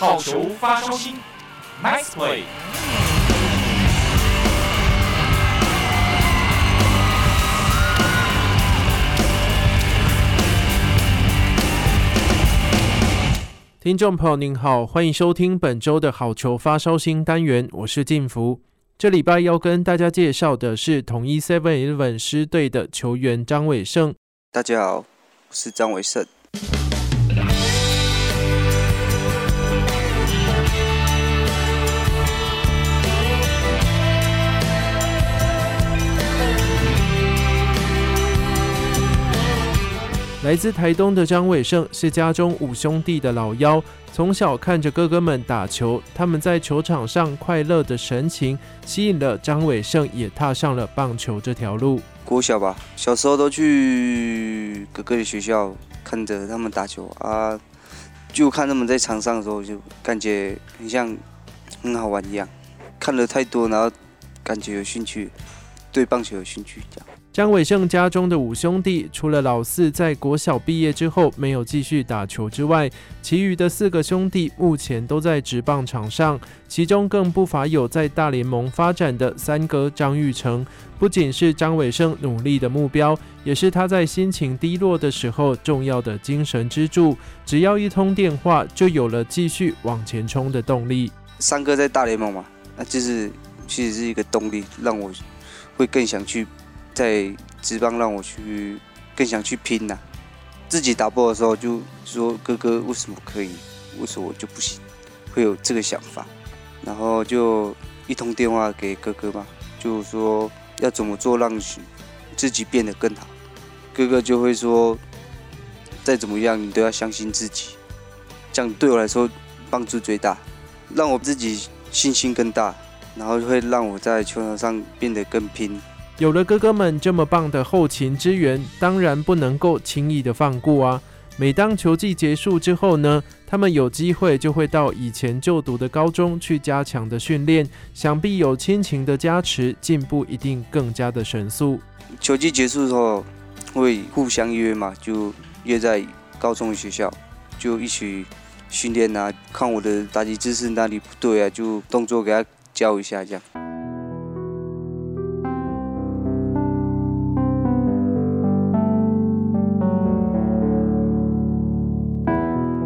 好球发烧星，Nice play。听众朋友您好，欢迎收听本周的好球发烧星单元，我是静福。这礼拜要跟大家介绍的是统一 Seven Eleven 狮队的球员张伟胜。大家好，我是张伟胜。来自台东的张伟胜是家中五兄弟的老幺，从小看着哥哥们打球，他们在球场上快乐的神情，吸引了张伟胜也踏上了棒球这条路。国小吧，小时候都去哥哥的学校看着他们打球啊，就看他们在场上的时候，就感觉很像很好玩一样。看了太多，然后感觉有兴趣，对棒球有兴趣这样。张伟胜家中的五兄弟，除了老四在国小毕业之后没有继续打球之外，其余的四个兄弟目前都在职棒场上，其中更不乏有在大联盟发展的三哥张育成。不仅是张伟胜努力的目标，也是他在心情低落的时候重要的精神支柱。只要一通电话，就有了继续往前冲的动力。三哥在大联盟嘛，那就是其实是一个动力，让我会更想去。在职棒让我去更想去拼呐、自己打不的时候就说哥哥为什么可以，为什么我就不行，会有这个想法，然后就一通电话给哥哥嘛，就说要怎么做让自己变得更好，哥哥就会说再怎么样你都要相信自己，这样对我来说帮助最大，让我自己信心更大，然后会让我在球场上变得更拼。有了哥哥们这么棒的后勤支援，当然不能够轻易的放过啊！每当球季结束之后呢，他们有机会就会到以前就读的高中去加强的训练，想必有亲情的加持，进步一定更加的神速。球季结束之后会互相约嘛，就约在高中的学校，就一起训练啊，看我的打击姿势哪里不对啊，就动作给他教一下这样。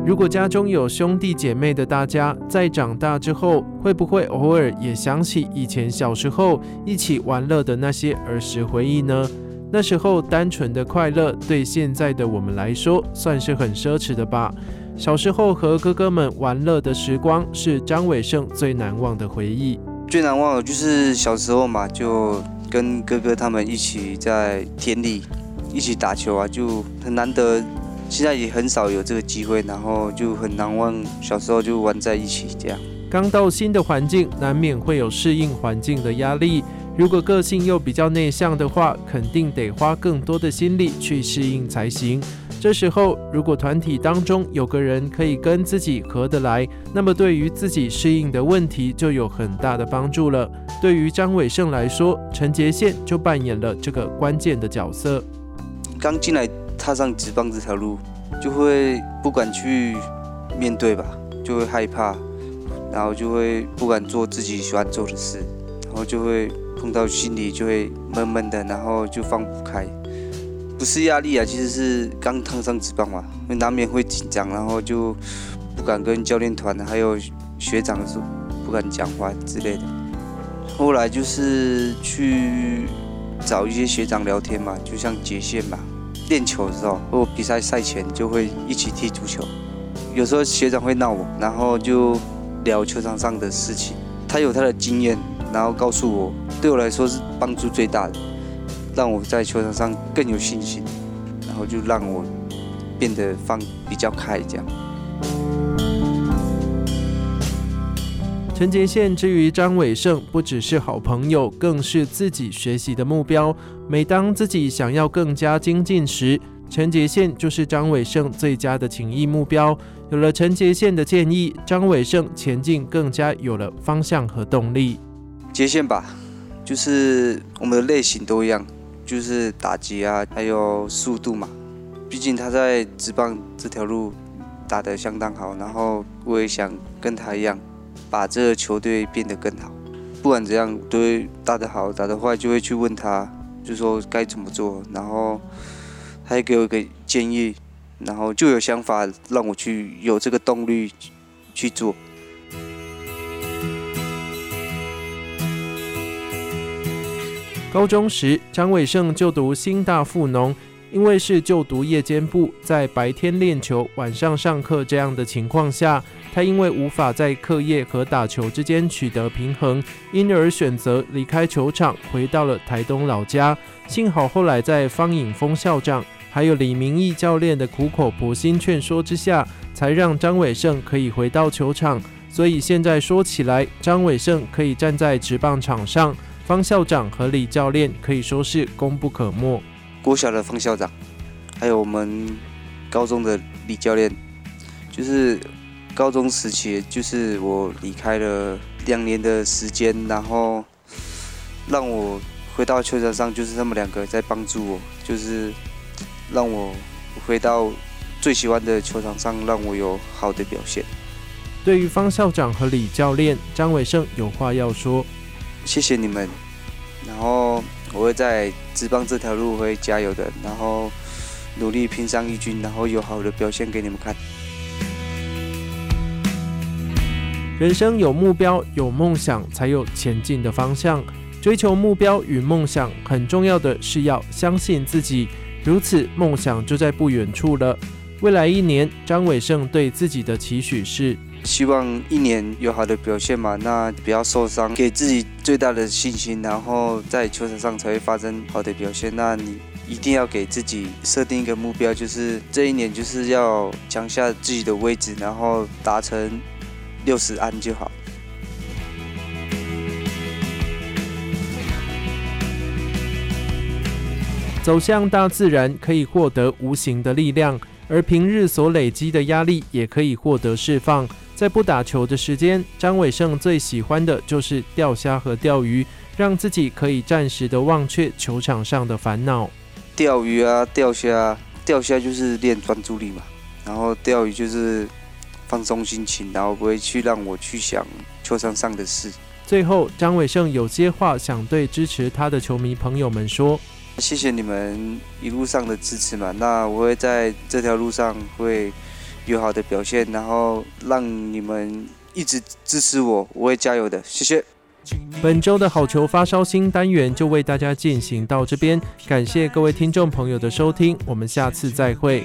如果家中有兄弟姐妹的大家，在长大之后，会不会偶尔也想起以前小时候一起玩乐的那些儿时回忆呢？那时候单纯的快乐，对现在的我们来说，算是很奢侈的吧。小时候和哥哥们玩乐的时光，是张伟胜最难忘的回忆。最难忘的就是小时候嘛，就跟哥哥他们一起在田里一起打球啊，就很难得。现在也很少有这个机会，然后就很难忘小时候就玩在一起这样。刚到新的环境，难免会有适应环境的压力。如果个性又比较内向的话，肯定得花更多的心力去适应才行。这时候，如果团体当中有个人可以跟自己合得来，那么对于自己适应的问题就有很大的帮助了。对于张伟胜来说，陈杰宪就扮演了这个关键的角色。刚进来。踏上职棒这条路，就会不敢去面对吧，就会害怕，然后就会不敢做自己喜欢做的事，然后就会碰到心里就会闷闷的，然后就放不开。不是压力啊，其实是刚踏上职棒嘛，会难免会紧张，然后就不敢跟教练团还有学长说不敢讲话之类的。后来就是去找一些学长聊天嘛，就像杰线嘛。练球的时候，或比赛赛前就会一起踢足球。有时候学长会闹我，然后就聊球场上的事情。他有他的经验，然后告诉我，对我来说是帮助最大的，让我在球场上更有信心，然后就让我变得放比较开这样。陈杰宪之于张伟胜，不只是好朋友，更是自己学习的目标。每当自己想要更加精进时，陈杰宪就是张伟胜最佳的情谊目标。有了陈杰宪的建议，张伟胜前进更加有了方向和动力。杰宪吧，就是我们的类型都一样，就是打击啊，还有速度嘛。毕竟他在职棒这条路打得相当好，然后我也想跟他一样，把这个球队变得更好。不管怎样，都打得好，打得坏就会去问他，就说该怎么做，然后他也给我一个建议，然后就有想法让我去有这个动力去做。高中时，张伟胜就读新大附农。因为是就读夜间部，在白天练球、晚上上课这样的情况下，他因为无法在课业和打球之间取得平衡，因而选择离开球场，回到了台东老家。幸好后来在方颖峰校长还有李明义教练的苦口婆心劝说之下，才让张伟胜可以回到球场。所以现在说起来，张伟胜可以站在职棒场上，方校长和李教练可以说是功不可没。国小的方校长，还有我们高中的李教练，就是高中时期，就是我离开了两年的时间，然后让我回到球场上，就是他们两个在帮助我，就是让我回到最喜欢的球场上，让我有好的表现。对于方校长和李教练，张伟胜有话要说：谢谢你们，然后。我会在职棒这条路会加油的，然后努力拼上一军，然后有好的表现给你们看。人生有目标、有梦想，才有前进的方向。追求目标与梦想，很重要的是要相信自己，如此梦想就在不远处了。未来一年，张伟胜对自己的期许是。希望一年有好的表现嘛，那不要受伤，给自己最大的信心，然后在球场上才会发生好的表现。那你一定要给自己设定一个目标，就是这一年就是要抢下自己的位置，然后达成六十安就好。走向大自然可以获得无形的力量，而平日所累积的压力也可以获得释放。在不打球的时间，张伟胜最喜欢的就是钓虾和钓鱼，让自己可以暂时的忘却球场上的烦恼。钓鱼啊，钓虾，钓虾就是练专注力嘛，然后钓鱼就是放松心情，然后不会去让我去想球场上的事。最后，张伟胜有些话想对支持他的球迷朋友们说：谢谢你们一路上的支持嘛，那我会在这条路上会。有好的表现，然后让你们一直支持我，我会加油的，谢谢。本周的好球发烧星单元就为大家进行到这边，感谢各位听众朋友的收听，我们下次再会。